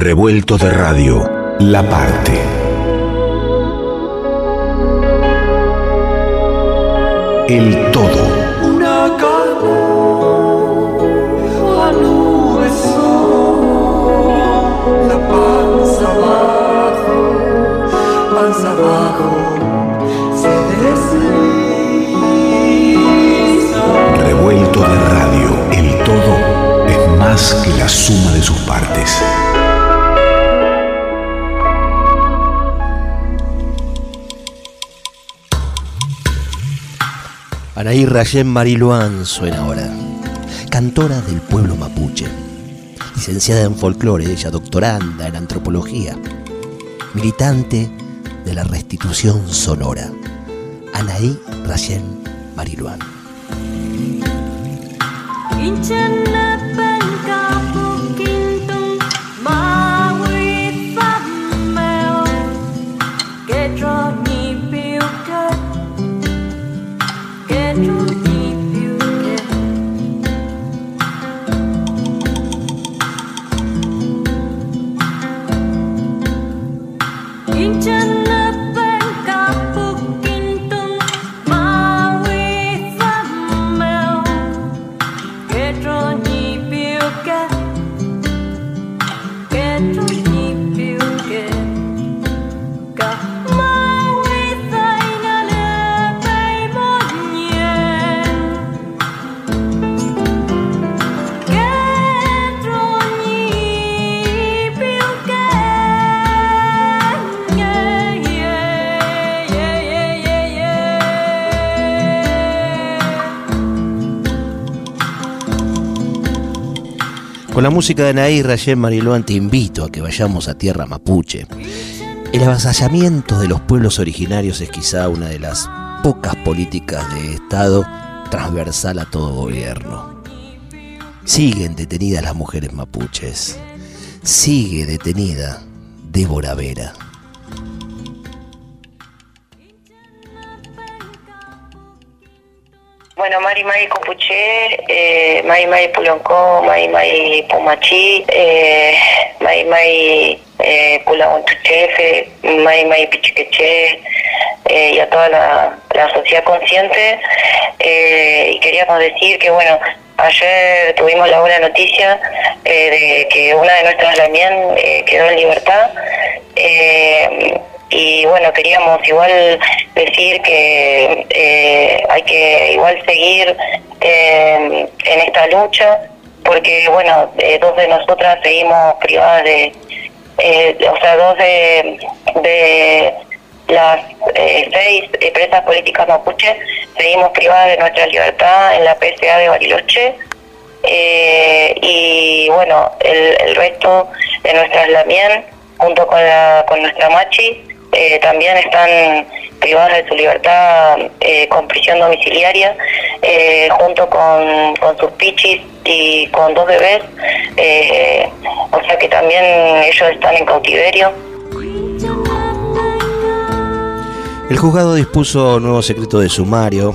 Revuelto de radio, la parte. El todo. Una calma a la panza abajo, panza abajo, se desliza. Revuelto de radio, el todo es más que la suma de sus partes. Anaí Rayén Mariluán suena ahora, cantora del pueblo mapuche, licenciada en folclore, ella doctoranda en antropología, militante de la restitución sonora. Anaí Rayén Mariluán. Con la música de Anaí Rayén Mariloan te invito a que vayamos a tierra mapuche. El avasallamiento de los pueblos originarios es quizá una de las pocas políticas de Estado transversal a todo gobierno. Siguen detenidas las mujeres mapuches. Sigue detenida Débora Vera. Bueno, Mari Mari Copuché, eh, Mari Mari Puloncó, Mari Mari Pumachi, eh, Mari Mari eh, Pulaontuchefe, Mari Mari Pichiqueche eh, y a toda la, sociedad consciente. Eh, y queríamos decir que, bueno, ayer tuvimos la buena noticia eh, de que una de nuestras lamien quedó en libertad y bueno, queríamos igual decir que eh, hay que igual seguir eh, en esta lucha, porque bueno, eh, dos de nosotras seguimos privadas de, o sea, dos de, de las seis empresas políticas mapuches seguimos privadas de nuestra libertad en la PSA de Bariloche. y bueno, el, el resto de nuestras lamien junto con, la, con nuestra machi eh, también están privadas de su libertad eh, con prisión domiciliaria, eh, junto con, con, sus pichis y con dos bebés, o sea que también ellos están en cautiverio. El juzgado dispuso nuevo secreto de sumario.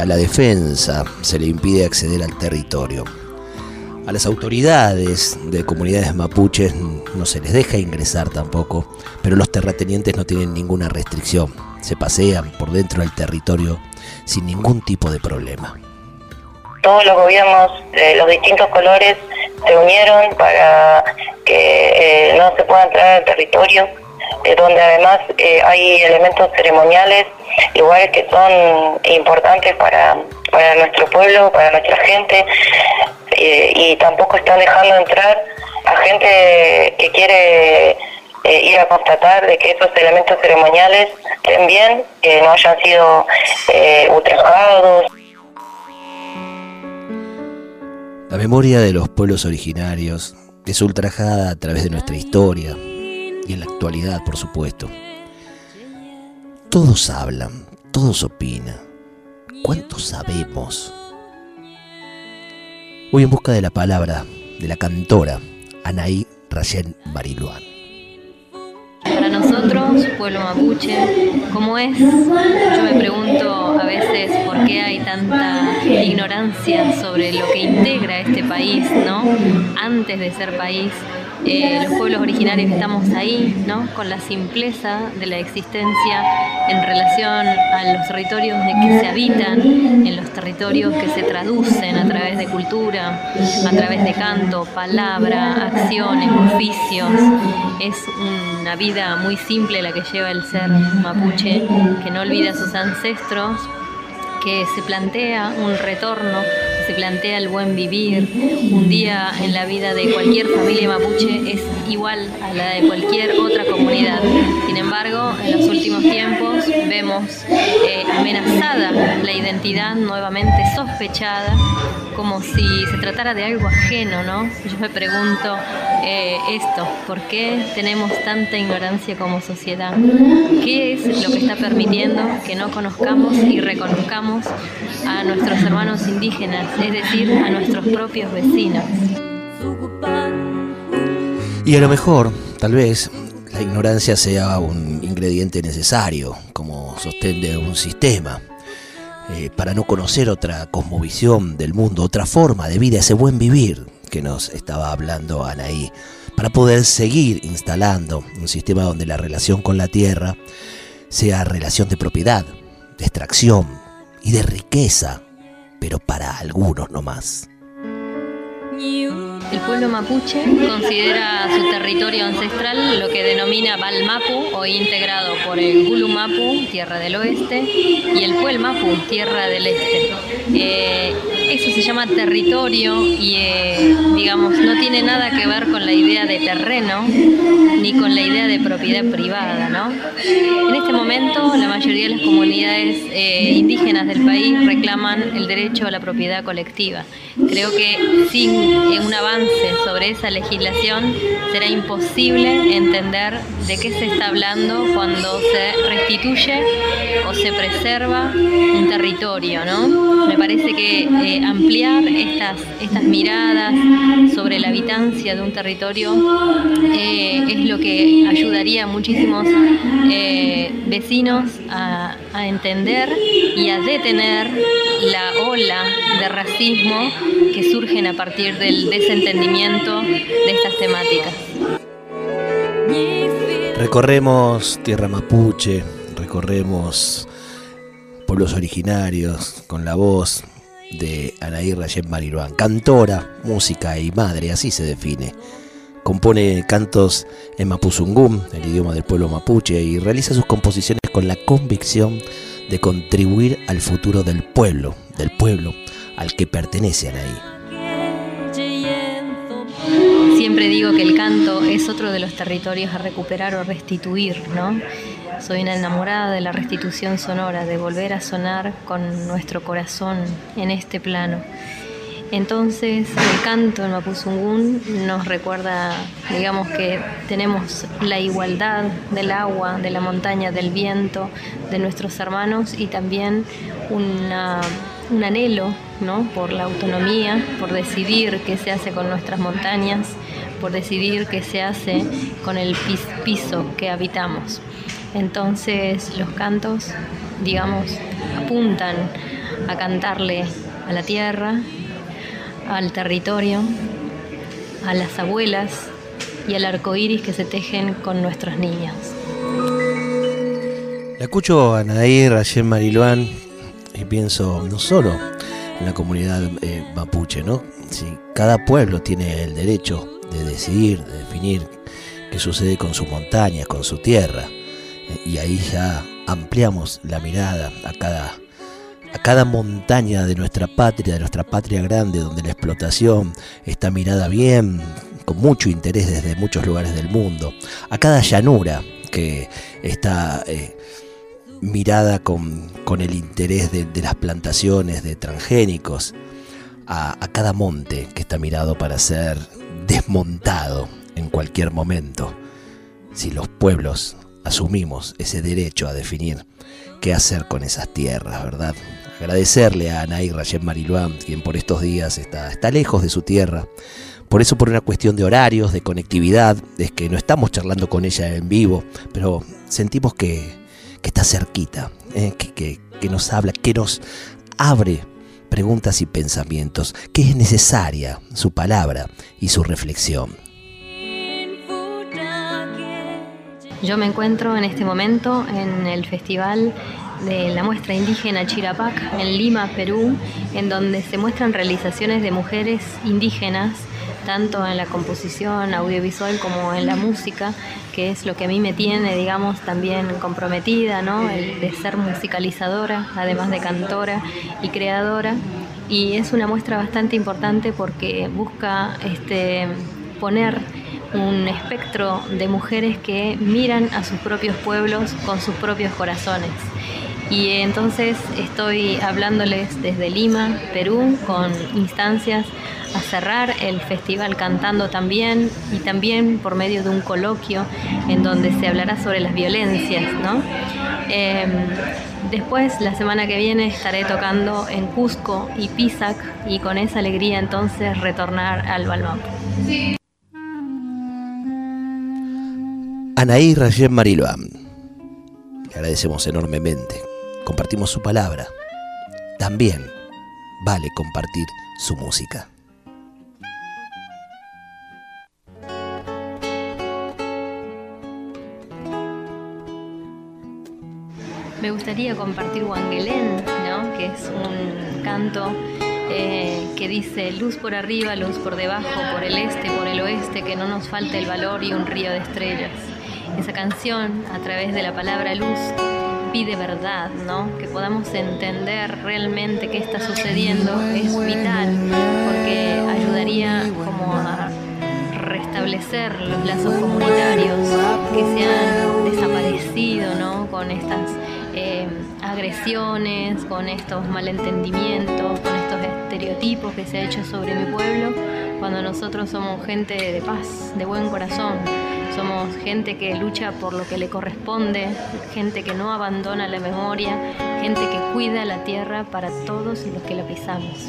a la defensa se le impide acceder al territorio. A las autoridades de comunidades mapuches no se les deja ingresar tampoco, pero los terratenientes no tienen ninguna restricción. Se pasean por dentro del territorio sin ningún tipo de problema. Todos los gobiernos de los distintos colores se unieron para que eh, no se pueda entrar al territorio, eh, donde además eh, hay elementos ceremoniales, iguales que son importantes para, para nuestro pueblo, para nuestra gente, y tampoco están dejando entrar a gente que quiere eh, ir a constatar de que esos elementos ceremoniales estén bien, que no hayan sido eh, ultrajados. La memoria de los pueblos originarios es ultrajada a través de nuestra historia y en la actualidad, por supuesto. Todos hablan, todos opinan. ¿Cuánto sabemos? Voy en busca de la palabra de la cantora Anaí Rayen Bariluán. Para nosotros, pueblo mapuche, ¿cómo es? Yo me pregunto a veces por qué hay tanta ignorancia sobre lo que integra este país, ¿no? Antes de ser país, eh, los pueblos originarios estamos ahí, ¿no? con la simpleza de la existencia en relación a los territorios de que se habitan, en los territorios que se traducen a través de cultura, a través de canto, palabra, acciones, oficios. Es una vida muy simple la que lleva el ser mapuche, que no olvida a sus ancestros, que se plantea un retorno se plantea el buen vivir. Un día en la vida de cualquier familia mapuche es igual a la de cualquier otra comunidad. Sin embargo, en los últimos tiempos vemos eh, amenazada la identidad nuevamente sospechada como si se tratara de algo ajeno, ¿no? Yo me pregunto eh, esto, ¿por qué tenemos tanta ignorancia como sociedad? ¿Qué es lo que está permitiendo que no conozcamos y reconozcamos a nuestros hermanos indígenas, es decir, a nuestros propios vecinos? Y a lo mejor, tal vez, la ignorancia sea un ingrediente necesario como sostén de un sistema eh, para no conocer otra cosmovisión del mundo, otra forma de vida, ese buen vivir que nos estaba hablando Anaí, para poder seguir instalando un sistema donde la relación con la tierra sea relación de propiedad, de extracción y de riqueza, pero para algunos no más. El pueblo mapuche considera su territorio ancestral lo que denomina Balmapu, hoy integrado por el Gulumapu, tierra del oeste, y el Puelmapu, tierra del este. Eh, eso se llama territorio y, eh, digamos, no tiene nada que ver con la idea de terreno ni con la idea de propiedad privada, ¿no? En este momento, la mayoría de las comunidades eh, indígenas del país reclaman el derecho a la propiedad colectiva. Creo que sin un avance sobre esa legislación, será imposible entender de qué se está hablando cuando se restituye o se preserva un territorio, ¿no? Me parece que eh, ampliar estas, estas miradas sobre la habitancia de un territorio eh, es lo que ayudaría a muchísimos eh, vecinos a, a entender y a detener la ola de racismo que surgen a partir del desentendimiento de estas temáticas. Recorremos tierra mapuche, recorremos pueblos originarios con la voz de Anaí Rayet Mariruán, cantora, música y madre, así se define. Compone cantos en mapuzungún, el idioma del pueblo mapuche, y realiza sus composiciones con la convicción de contribuir al futuro del pueblo, del pueblo al que pertenece Anaí. Siempre digo que el canto es otro de los territorios a recuperar o restituir, ¿no? Soy una enamorada de la restitución sonora, de volver a sonar con nuestro corazón en este plano. Entonces, el canto en Mapuzungún nos recuerda, digamos que tenemos la igualdad del agua, de la montaña, del viento, de nuestros hermanos y también un anhelo ¿no? por la autonomía, por decidir qué se hace con nuestras montañas, por decidir qué se hace con el piso que habitamos. Entonces los cantos, digamos, apuntan a cantarle a la tierra, al territorio, a las abuelas y al arco iris que se tejen con nuestros niños. La escucho a Nadir, a Mariluán y pienso no solo en la comunidad eh, mapuche, ¿no? Si cada pueblo tiene el derecho de decidir, de definir qué sucede con sus montañas, con su tierra, y ahí ya ampliamos la mirada a cada a cada montaña de nuestra patria, de nuestra patria grande, donde la explotación está mirada bien, con mucho interés desde muchos lugares del mundo, a cada llanura que está eh, mirada con, el interés de, las plantaciones de transgénicos, a cada monte que está mirado para ser desmontado en cualquier momento, si los pueblos asumimos ese derecho a definir qué hacer con esas tierras, ¿verdad? agradecerle a Anaí Rayet Mariluán, quien por estos días está, está lejos de su tierra. Por eso, por una cuestión de horarios, de conectividad, es que no estamos charlando con ella en vivo, pero sentimos que, está cerquita, eh, que, que nos habla, que nos abre preguntas y pensamientos, que es necesaria su palabra y su reflexión. Yo me encuentro en este momento en el festival de la muestra indígena Chirapac en Lima, Perú, en donde se muestran realizaciones de mujeres indígenas, tanto en la composición audiovisual como en la música, que es lo que a mí me tiene, digamos, también comprometida, ¿no? El de ser musicalizadora, además de cantora y creadora. Y es una muestra bastante importante porque busca este, poner un espectro de mujeres que miran a sus propios pueblos con sus propios corazones. Y entonces estoy hablándoles desde Lima, Perú, con instancias a cerrar el festival cantando también y también por medio de un coloquio en donde se hablará sobre las violencias. Em, después, la semana que viene, estaré tocando en Cusco y Pisac y con esa alegría entonces retornar al Balmapu. Anaí Rayen Marilbam. Le agradecemos enormemente. Compartimos su palabra. También vale compartir su música. Me gustaría compartir Wangelén, ¿no? que es un canto eh, que dice luz por arriba, luz por debajo, por el este, por el oeste, que no nos falte el valor y un río de estrellas. Esa canción, a través de la palabra luz, pide verdad, ¿no? Que podamos entender realmente qué está sucediendo es vital, porque ayudaría como a restablecer los lazos comunitarios que se han desaparecido, ¿no? Con estas eh, agresiones, con estos malentendimientos, con estos estereotipos que se ha hecho sobre mi pueblo, cuando nosotros somos gente de paz, de buen corazón, somos gente que lucha por lo que le corresponde, gente que no abandona la memoria, gente que cuida la tierra para todos los que la pisamos.